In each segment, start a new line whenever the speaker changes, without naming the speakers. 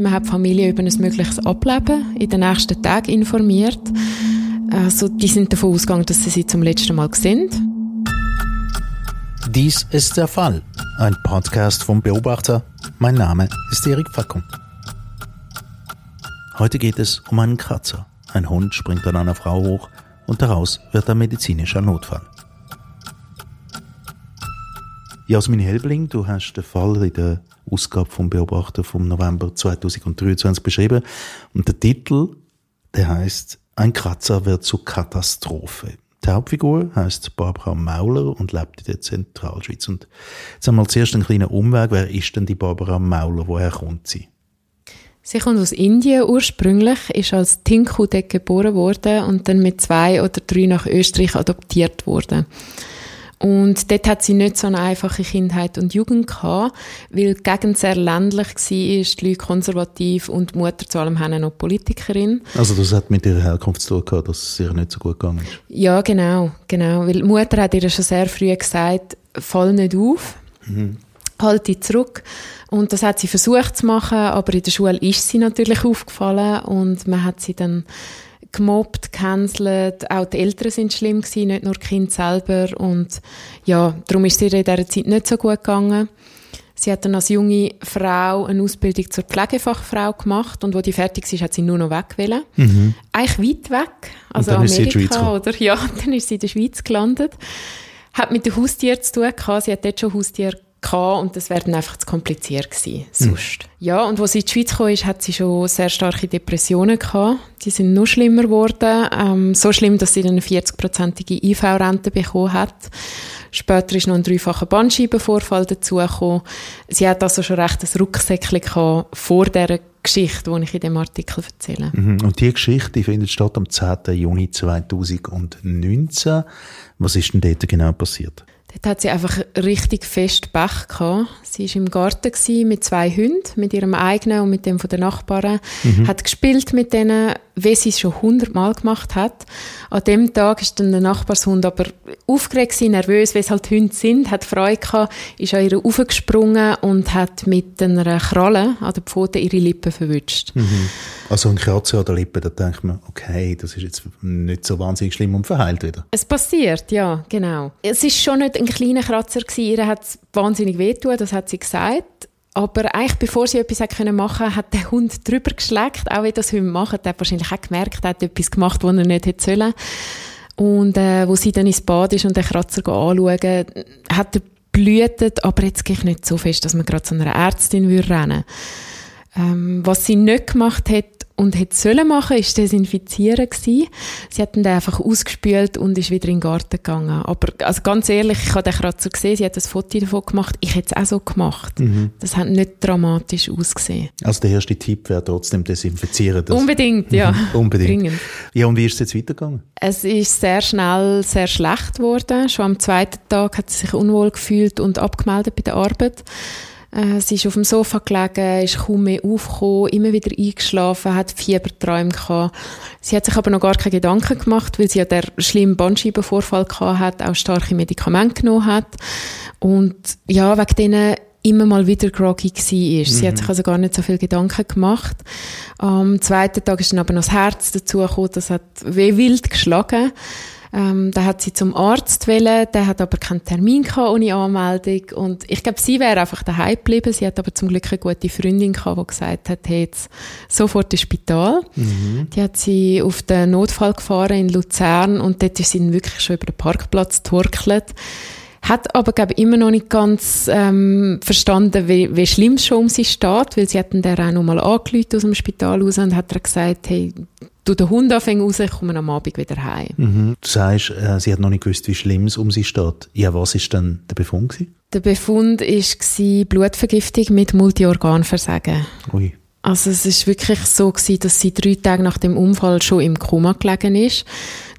Man hat die Familie über ein mögliches Ableben in den nächsten Tagen informiert. Also, die sind davon ausgegangen, dass sie sie zum letzten Mal sehen.
Dies ist der Fall. Ein Podcast vom Beobachter. Mein Name ist Erik Fackung. Heute geht es um einen Kratzer. Ein Hund springt an einer Frau hoch und daraus wird ein medizinischer Notfall. Jasmin Helbling, du hast den Fall in der Ausgabe vom Beobachter vom November 2023 beschrieben. Und der Titel, der heißt Ein Kratzer wird zur Katastrophe. Die Hauptfigur heißt Barbara Mauler und lebt in der Zentralschweiz. Und jetzt einmal zuerst einen kleinen Umweg. Wer ist denn die Barbara Mauler? Woher kommt sie?
Sie kommt aus Indien ursprünglich, ist als Tinku dort geboren worden und dann mit zwei oder drei nach Österreich adoptiert worden. Und dort hat sie nicht so eine einfache Kindheit und Jugend gehabt, weil die Gegend sehr ländlich war, die Leute konservativ und die Mutter zu allem haben noch Politikerin.
Also das hat mit ihrer Herkunft zu tun gehabt, dass es ihr nicht so gut gegangen ist?
Ja, genau, genau. Weil die Mutter hat ihr schon sehr früh gesagt, fall nicht auf. Mhm halte zurück. Und das hat sie versucht zu machen, aber in der Schule ist sie natürlich aufgefallen und man hat sie dann gemobbt, gecancelt. Auch die Eltern sind schlimm gewesen, nicht nur die Kinder selber. Und ja, darum ist es ihr in dieser Zeit nicht so gut gegangen. Sie hat dann als junge Frau eine Ausbildung zur Pflegefachfrau gemacht und wo die fertig ist, hat sie nur noch weg wollen. Mhm. Eigentlich weit weg, also Amerika oder ja, dann ist sie in der Schweiz gelandet. Hat mit den Haustieren zu tun gehabt. Sie hat dort schon Haustiere gehabt und das wäre dann einfach zu kompliziert gewesen, sonst. Hm. Ja, und als sie in die Schweiz gekommen ist, hat sie schon sehr starke Depressionen gehabt. Die sind noch schlimmer geworden. Ähm, so schlimm, dass sie dann eine 40-prozentige IV-Rente bekommen hat. Später ist noch ein dreifacher Bandscheibenvorfall dazugekommen. Sie hat also schon recht ein Rucksäckchen gehabt vor dieser Geschichte, die ich in dem Artikel erzähle.
Mhm. Und die Geschichte findet statt am 10. Juni 2019. Was ist denn dort genau passiert?
Dort hat sie einfach richtig fest Pech gehabt. Sie war im Garten mit zwei Hunden, mit ihrem eigenen und mit dem von den Nachbarn. Mhm. Hat gespielt mit denen, wie sie es schon hundertmal gemacht hat. An dem Tag ist dann der Nachbarshund aber aufgeregt gewesen, nervös, wie es halt Hunde sind, hat Freude gehabt, ist an ihr raufgesprungen und hat mit einer Kralle an der Pfote ihre Lippen verwünscht.
Mhm. Also ein Kratzer an der Lippe, da denkt man, okay, das ist jetzt nicht so wahnsinnig schlimm und verheilt wieder.
Es passiert, ja, genau. Es ist schon nicht ein kleiner Kratzer gewesen, ihr hat es wahnsinnig wehtun, das hat sie gesagt. Aber eigentlich, bevor sie etwas machen hat der Hund drüber geschleckt, auch wenn das Hunde machen. Er hat wahrscheinlich auch gemerkt, er hat etwas gemacht, was er nicht hätte sollen. Und äh, wo sie dann ins Bad ist und den Kratzer anschauen, hat er blühtet, aber jetzt gehe ich nicht so fest, dass man gerade zu einer Ärztin würde rennen ähm, Was sie nicht gemacht hat, und hätte sollen machen, ist desinfizieren gewesen. Sie hat ihn dann einfach ausgespült und ist wieder in den Garten gegangen. Aber, also ganz ehrlich, ich habe den Kratzer gesehen, sie hat ein Foto davon gemacht, ich hätte es auch so gemacht. Mhm. Das hat nicht dramatisch ausgesehen.
Also der erste Tipp wäre trotzdem desinfizieren.
Das Unbedingt, ja.
Unbedingt. Dringend. Ja, und wie ist es jetzt weitergegangen?
Es ist sehr schnell sehr schlecht geworden. Schon am zweiten Tag hat sie sich unwohl gefühlt und abgemeldet bei der Arbeit. Äh, sie ist auf dem Sofa gelegen, ist kaum mehr aufgekommen, immer wieder eingeschlafen, hat Fieberträume gehabt. Sie hat sich aber noch gar keine Gedanken gemacht, weil sie ja der schlimmen Bandscheibenvorfall gehabt hat, auch starke Medikamente genommen hat. Und ja, wegen denen immer mal wieder groggy war. Sie hat mhm. sich also gar nicht so viel Gedanken gemacht. Am zweiten Tag ist dann aber noch das Herz dazu gekommen, das hat wie wild geschlagen. Ähm, da hat sie zum Arzt wählen, der hat aber keinen Termin gehabt ohne Anmeldung und ich glaube, sie wäre einfach daheim geblieben. Sie hat aber zum Glück eine gute Freundin gehabt, die gesagt hat, hey, jetzt sofort ins Spital. Mhm. Die hat sie auf den Notfall gefahren in Luzern und dort ist sie wirklich schon über den Parkplatz getorkelt. Hat aber, glaube immer noch nicht ganz ähm, verstanden, wie, wie schlimm es schon um sie steht, weil sie hat dann auch noch mal angerufen aus dem Spital raus und hat gesagt, hey, du den Hund anfängst raus, ich komme am Abend wieder heim.
Mhm. Du sagst, äh, sie hat noch nicht gewusst, wie schlimm es um sie steht. Ja, was ist denn der Befund gewesen?
Der Befund war Blutvergiftung mit Multiorganversagen. Ui. Also es ist wirklich so gewesen, dass sie drei Tage nach dem Unfall schon im Koma gelegen ist,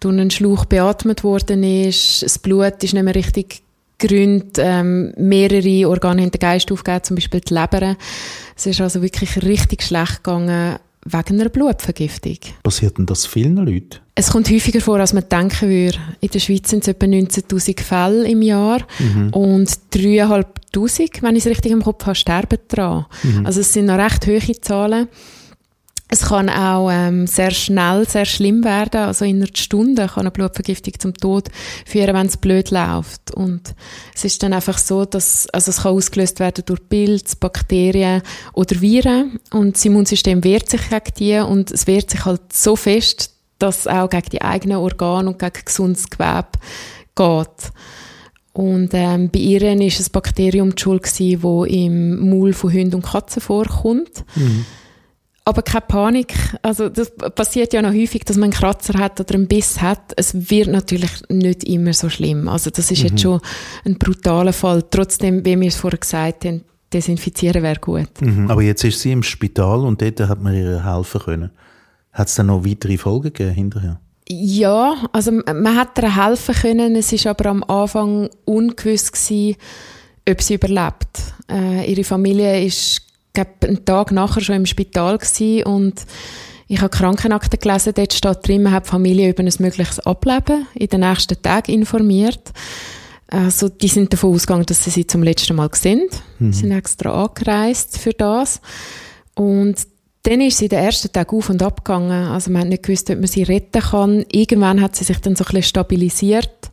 durch einen Schlauch beatmet worden ist, das Blut ist nicht mehr richtig gerühnt, ähm, mehrere Organe haben den Geist aufgegeben, zum Beispiel die Leber. Es ist also wirklich richtig schlecht gegangen wegen einer Blutvergiftung.
Passiert denn das vielen Leuten?
Es kommt häufiger vor, als man denken würde. In der Schweiz sind es etwa 19'000 Fälle im Jahr mhm. und 3'500, wenn ich es richtig im Kopf habe, sterben daran. Mhm. Also es sind noch recht hohe Zahlen. Es kann auch ähm, sehr schnell sehr schlimm werden. Also in einer Stunde kann eine Blutvergiftung zum Tod führen, wenn es blöd läuft. Und es ist dann einfach so, dass also es kann ausgelöst werden durch Pilze, Bakterien oder Viren. Und das Immunsystem wehrt sich gegen die und es wehrt sich halt so fest, dass es auch gegen die eigenen Organe und gegen gesundes Gewebe geht. Und ähm, bei ihr war es ein Bakterium die Schuld, das im Maul von Hunden und Katzen vorkommt. Mhm. Aber keine Panik. Also, das passiert ja noch häufig, dass man einen Kratzer hat oder einen Biss hat. Es wird natürlich nicht immer so schlimm. Also, das ist mhm. jetzt schon ein brutaler Fall. Trotzdem, wie wir es vorher gesagt haben, desinfizieren wäre gut.
Mhm. Aber jetzt ist sie im Spital und dort hat man ihr helfen können. Hat es dann noch weitere Folgen gegeben hinterher?
Ja, also man hat ihr helfen können. Es ist aber am Anfang ungewiss gewesen, ob sie überlebt. Äh, ihre Familie ist glaube, einen Tag nachher schon im Spital gewesen und ich habe Krankenakte gelesen, dort steht drin, man hat die Familie über ein mögliches Ableben in den nächsten Tagen informiert. Also, die sind davon ausgegangen, dass sie sie zum letzten Mal sind. Mhm. Sie sind extra angereist für das. Und dann ist sie den ersten Tag auf und ab gegangen. Also, man hat nicht gewusst, ob man sie retten kann. Irgendwann hat sie sich dann so ein bisschen stabilisiert.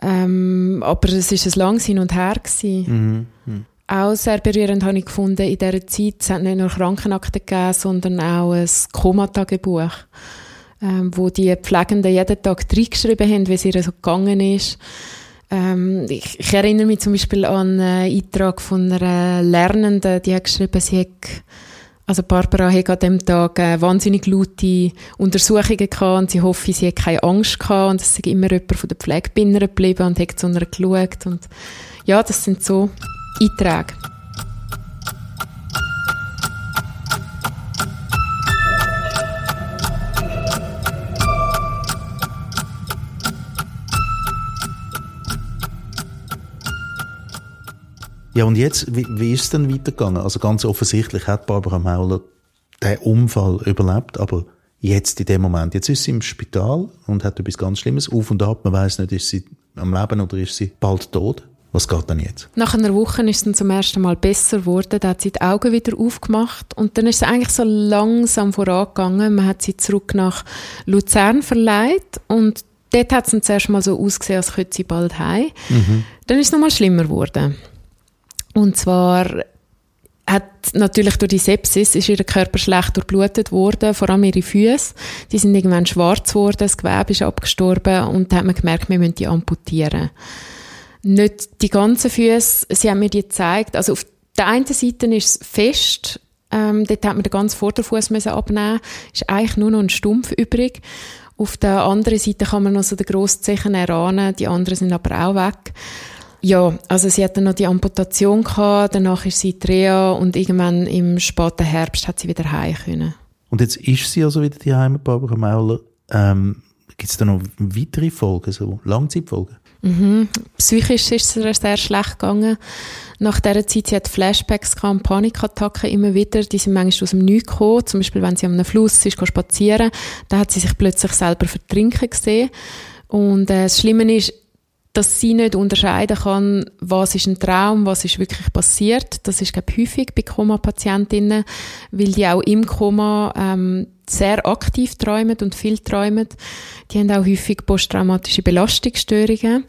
Ähm, aber es ist ein langes Hin und Her gewesen. Mhm. Mhm auch sehr berührend habe ich gefunden in dieser Zeit. Es hat nicht nur Krankenakten gegeben, sondern auch ein Komatagebuch, ähm, wo die Pflegenden jeden Tag reingeschrieben haben, wie es ihr so gegangen ist. Ähm, ich, ich, erinnere mich zum Beispiel an einen Eintrag von einer Lernenden, die hat geschrieben, sie hat, also Barbara hat an dem Tag äh, wahnsinnig laute Untersuchungen gehabt und sie hoffe, sie hat keine Angst gehabt und es ist immer jemand von der Pflegebinder geblieben und hat zu einer geschaut und ja, das sind so Einträge.
Ja, und jetzt, wie, wie ist es denn weitergegangen? Also ganz offensichtlich hat Barbara Mauler den Unfall überlebt, aber jetzt in dem Moment, jetzt ist sie im Spital und hat etwas ganz Schlimmes auf und ab, man weiß nicht, ist sie am Leben oder ist sie bald tot? Was geht dann jetzt?
Nach einer Woche ist es dann zum ersten Mal besser geworden. Da hat sie die Augen wieder aufgemacht und dann ist es eigentlich so langsam vorangegangen. Man hat sie zurück nach Luzern verleiht und dort hat es dann zuerst mal so ausgesehen, als könnte sie bald heim. Mhm. Dann ist es nochmal schlimmer geworden. Und zwar hat natürlich durch die Sepsis ist ihr Körper schlecht durchblutet worden, vor allem ihre Füße. Die sind irgendwann schwarz geworden, das Gewebe ist abgestorben und da hat man gemerkt, wir müssen die amputieren nicht die ganzen Füße. Sie haben mir die gezeigt. Also auf der einen Seite ist es fest. Ähm, dort hat man den ganzen Vorderfuß abnehmen. Ist eigentlich nur noch ein Stumpf übrig. Auf der anderen Seite kann man noch so den Grosszehen erahnen. Die anderen sind aber auch weg. Ja, also sie hatte noch die Amputation gehabt, danach ist sie Reha und irgendwann im späten Herbst hat sie wieder heim können.
Und jetzt ist sie also wieder die Heim, Barbara Mauler. Ähm, Gibt es da noch weitere Folgen, so Langzeitfolgen?
Mhm. Psychisch ist es sehr schlecht gegangen. Nach dieser Zeit, sie hat Flashbacks gehabt, Panikattacken immer wieder. Die sind manchmal aus dem Nichts gekommen. Zum Beispiel, wenn sie am Fluss ist, spazieren, da hat sie sich plötzlich selber vertrinken gesehen. Und äh, das Schlimme ist, dass sie nicht unterscheiden kann, was ist ein Traum, was ist wirklich passiert. Das ist, glaube ich, häufig bei Koma-Patientinnen, weil die auch im Koma ähm, sehr aktiv träumen und viel träumen. Die haben auch häufig posttraumatische Belastungsstörungen.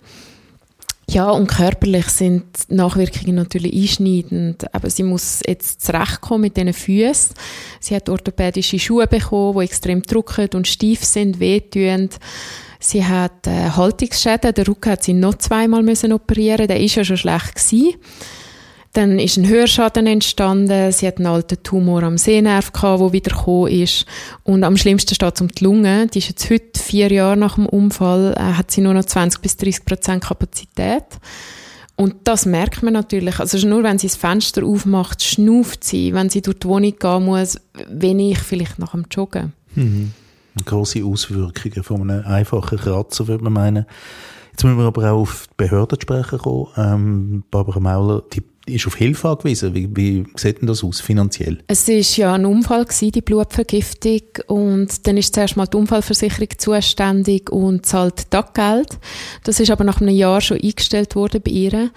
Ja, und körperlich sind Nachwirkungen natürlich einschneidend. Aber sie muss jetzt zurechtkommen mit diesen Füßen. Sie hat orthopädische Schuhe bekommen, die extrem drücken und steif sind, wehtun. Sie hat äh, Haltungsschäden. Der Rücken hat sie noch zweimal müssen operieren. Der ist ja schon schlecht gewesen. Dann ist ein Hörschaden entstanden. Sie hat einen alten Tumor am Sehnerv gehabt, der wieder ist. Und am schlimmsten steht es um die Lunge. Die ist jetzt heute, vier Jahre nach dem Unfall, äh, hat sie nur noch 20 bis 30 Prozent Kapazität. Und das merkt man natürlich. Also nur wenn sie das Fenster aufmacht, schnauft sie, wenn sie durch die Wohnung gehen muss, wenn ich vielleicht nach dem Joggen.
Mhm. Große Auswirkungen von einem einfachen Kratzer, würde man meinen. Jetzt müssen wir aber auch auf die Behörden sprechen kommen. Ähm, Barbara Mauler, die ist auf Hilfe angewiesen. Wie, wie sieht denn das aus finanziell?
Es ist ja ein Unfall gewesen, die Blutvergiftung und dann ist zuerst mal die Unfallversicherung zuständig und zahlt Taggeld. Das ist aber nach einem Jahr schon eingestellt worden bei ihr.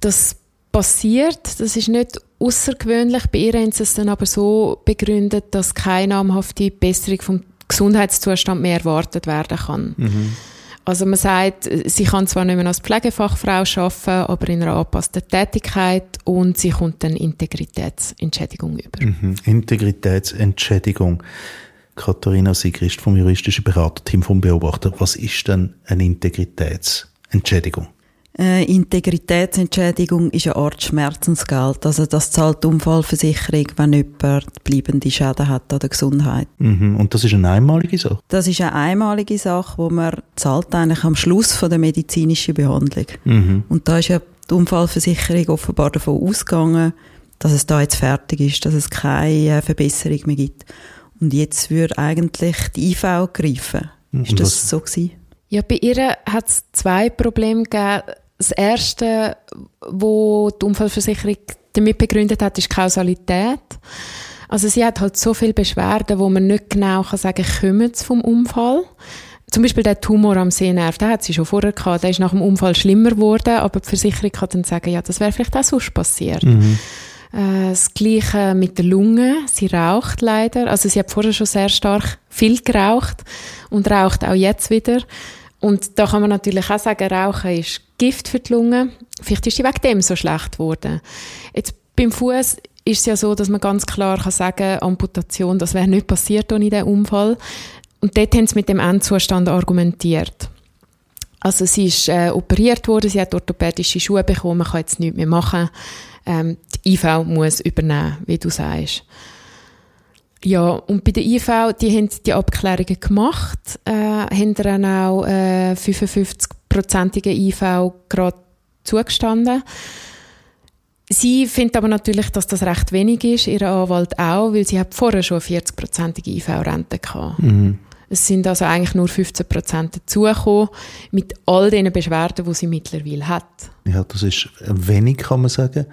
Das passiert, das ist nicht außergewöhnlich. Bei ihr haben sie es dann aber so begründet, dass keine namhafte Besserung vom Gesundheitszustand mehr erwartet werden kann. Mhm. Also man sagt, sie kann zwar nicht mehr als Pflegefachfrau arbeiten, aber in einer angepassten Tätigkeit und sie kommt dann Integritätsentschädigung über.
Mhm. Integritätsentschädigung. Katharina Sigrist vom juristischen Beraterteam vom Beobachter. Was ist denn eine Integritätsentschädigung?
Äh, Integritätsentschädigung ist eine Art Schmerzensgeld. Also das zahlt die Unfallversicherung, wenn jemand bleibende Schäden hat an der Gesundheit.
Mhm. Und das ist eine einmalige Sache?
Das ist eine einmalige Sache, wo man zahlt eigentlich am Schluss von der medizinischen Behandlung.
Mhm.
Und da ist ja die Unfallversicherung offenbar davon ausgegangen, dass es da jetzt fertig ist, dass es keine äh, Verbesserung mehr gibt. Und jetzt würde eigentlich die IV greifen. Mhm. Ist das so gewesen?
Ja, bei ihr hat es zwei Probleme gegeben das erste, wo die Unfallversicherung damit begründet hat, ist Kausalität. Also sie hat halt so viele Beschwerden, wo man nicht genau kann sagen, kommen sie vom Unfall. Zum Beispiel der Tumor am Sehnerv, den hat sie schon vorher gehabt, der ist nach dem Unfall schlimmer geworden, aber die Versicherung kann dann sagen, ja, das wäre vielleicht auch sonst passiert. Mhm. Äh, das Gleiche mit der Lunge. Sie raucht leider. Also sie hat vorher schon sehr stark viel geraucht und raucht auch jetzt wieder. Und da kann man natürlich auch sagen, Rauchen ist Gift für die Lunge. Vielleicht ist sie wegen dem so schlecht geworden. Jetzt beim Fuß ist es ja so, dass man ganz klar kann sagen, Amputation, das wäre nicht passiert ohne diesen Unfall. Und dort haben sie mit dem Endzustand argumentiert. Also sie ist äh, operiert worden, sie hat orthopädische Schuhe bekommen, man kann jetzt nichts mehr machen. Ähm, die IV muss übernehmen, wie du sagst. Ja, und bei der IV, die haben die Abklärungen gemacht, äh, haben dann auch äh, 55-prozentige IV gerade zugestanden. Sie findet aber natürlich, dass das recht wenig ist, ihre Anwalt auch, weil sie hat vorher schon 40-prozentige IV-Rente gehabt. Mhm. Es sind also eigentlich nur 15 Prozent dazugekommen, mit all den Beschwerden, die sie mittlerweile hat.
Ja, das ist wenig, kann man sagen,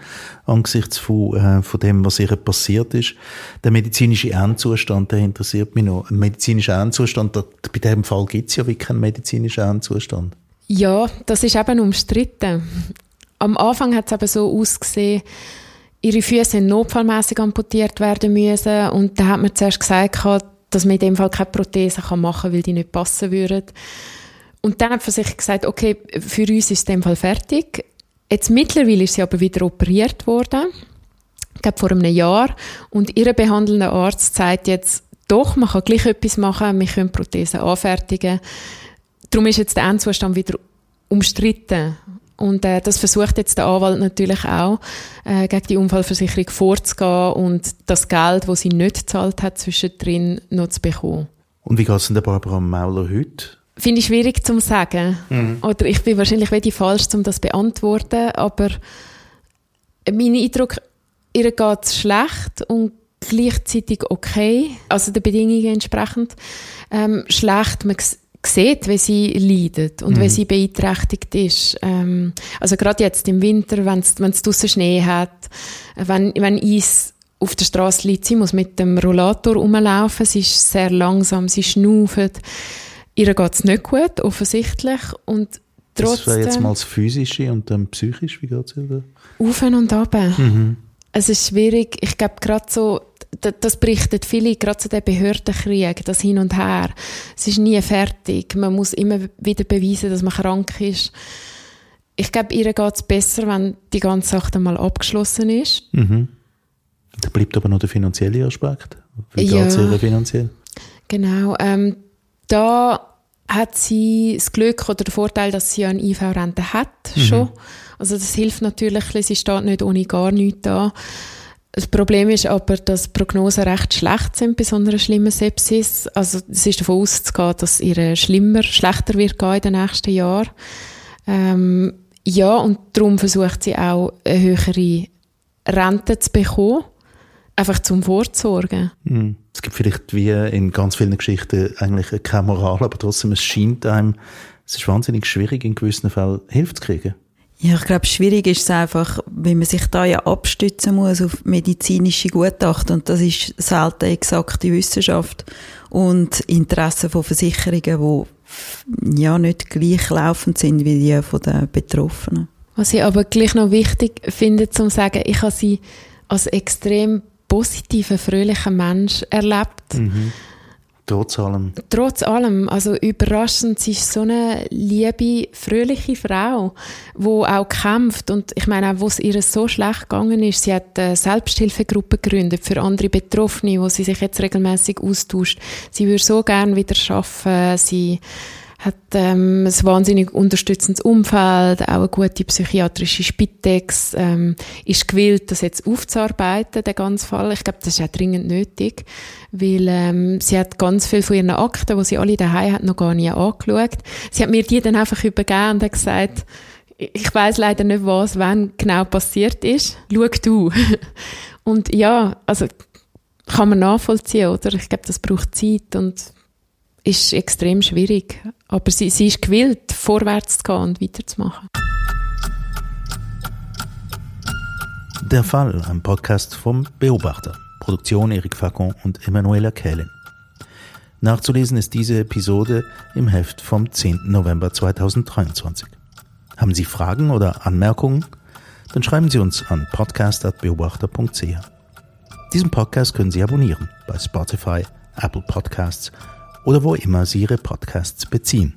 angesichts von, äh, von dem, was ihr passiert ist. Der medizinische Endzustand, der interessiert mich noch. Ein medizinischer Endzustand, da, bei diesem Fall gibt es ja wie keinen medizinischen Endzustand.
Ja, das ist eben umstritten. Am Anfang hat es aber so ausgesehen, ihre Füße notfallmäßig amputiert werden müssen und da hat man zuerst gesagt, dass man in dem Fall keine Prothese machen kann, weil die nicht passen würden. Und dann hat man sich gesagt, okay, für uns ist in dem Fall fertig. Jetzt mittlerweile ist sie aber wieder operiert worden, glaube vor einem Jahr, und ihr behandelnder Arzt sagt jetzt, doch, man kann gleich etwas machen, wir können Prothesen anfertigen. Darum ist jetzt der Endzustand wieder umstritten. Und äh, das versucht jetzt der Anwalt natürlich auch, äh, gegen die Unfallversicherung vorzugehen und das Geld, das sie nicht gezahlt hat, zwischendrin noch zu bekommen.
Und wie geht es denn der Barbara Mauler heute?
Finde ich schwierig zu sagen. Mhm. Oder ich bin wahrscheinlich wenig falsch, um das zu beantworten, aber mein Eindruck, ihr geht es schlecht und gleichzeitig okay, also den Bedingungen entsprechend. Ähm, schlecht, man sieht, wie sie leidet und mhm. wie sie beeinträchtigt ist. Ähm, also gerade jetzt im Winter, wenn es draußen Schnee hat, wenn, wenn Eis auf der Straße liegt, sie muss mit dem Rollator rumlaufen, sie ist sehr langsam, sie schnauft. Ihr geht es nicht gut, offensichtlich. Und trotzdem... Das
wäre jetzt mal das Physische und dann psychisch, wie geht es ihr da?
Auf und ab. Mhm. Es ist schwierig, ich glaube gerade so das berichtet viele, gerade zu den Behördenkrieg, das Hin und Her. Es ist nie fertig. Man muss immer wieder beweisen, dass man krank ist. Ich glaube, ihr geht es besser, wenn die ganze Sache dann mal abgeschlossen ist.
Mhm. Da bleibt aber noch der finanzielle Aspekt. Wie geht es ihr finanziell?
Genau. Ähm, da hat sie das Glück oder den Vorteil, dass sie eine IV-Rente hat, mhm. schon. Also das hilft natürlich, sie steht nicht ohne gar nichts da. Das Problem ist aber, dass Prognosen recht schlecht sind bei so einer schlimmen Sepsis. Also es ist davon auszugehen, dass ihr schlimmer, schlechter wird gehen in den nächsten Jahren. Ähm, ja, und darum versucht sie auch eine höhere Rente zu bekommen, einfach zum Vorzusorgen.
Mhm. Es gibt vielleicht wie in ganz vielen Geschichten eigentlich keine Moral, aber trotzdem, es scheint einem, es ist wahnsinnig schwierig, in gewissen Fällen Hilfe zu kriegen.
Ja, ich glaube, schwierig ist es einfach, wenn man sich da ja abstützen muss auf medizinische Gutachten und das ist selten exakte Wissenschaft und Interessen von Versicherungen, die ja nicht gleich laufend sind wie die von den Betroffenen.
Was ich aber gleich noch wichtig finde, zu sagen, ich habe sie als extrem positiven, fröhlichen Mensch erlebt.
Mhm. Trotz allem.
Trotz allem. Also überraschend, sie ist so eine liebe, fröhliche Frau, die auch kämpft. Und ich meine, auch, wo es ihr so schlecht gegangen ist, sie hat eine Selbsthilfegruppe gegründet für andere Betroffene, wo sie sich jetzt regelmäßig austauscht. Sie würde so gerne wieder arbeiten. Sie hat ähm, ein wahnsinnig unterstützendes Umfeld, auch eine gute psychiatrische Spitex, ähm, ist gewillt, das jetzt aufzuarbeiten, den ganzen Fall. Ich glaube, das ist auch dringend nötig, weil ähm, sie hat ganz viel von ihren Akten, die sie alle daheim hat, noch gar nie angeschaut. Sie hat mir die dann einfach übergeben und hat gesagt, ich weiß leider nicht, was wann genau passiert ist. Schau du. und ja, also kann man nachvollziehen, oder? Ich glaube, das braucht Zeit und ist extrem schwierig. Aber sie, sie ist gewillt, vorwärts zu gehen und weiterzumachen.
Der Fall, ein Podcast vom Beobachter. Produktion Erik Facon und Emanuela Kählin. Nachzulesen ist diese Episode im Heft vom 10. November 2023. Haben Sie Fragen oder Anmerkungen? Dann schreiben Sie uns an podcast.beobachter.ch. Diesen Podcast können Sie abonnieren bei Spotify, Apple Podcasts oder wo immer Sie Ihre Podcasts beziehen.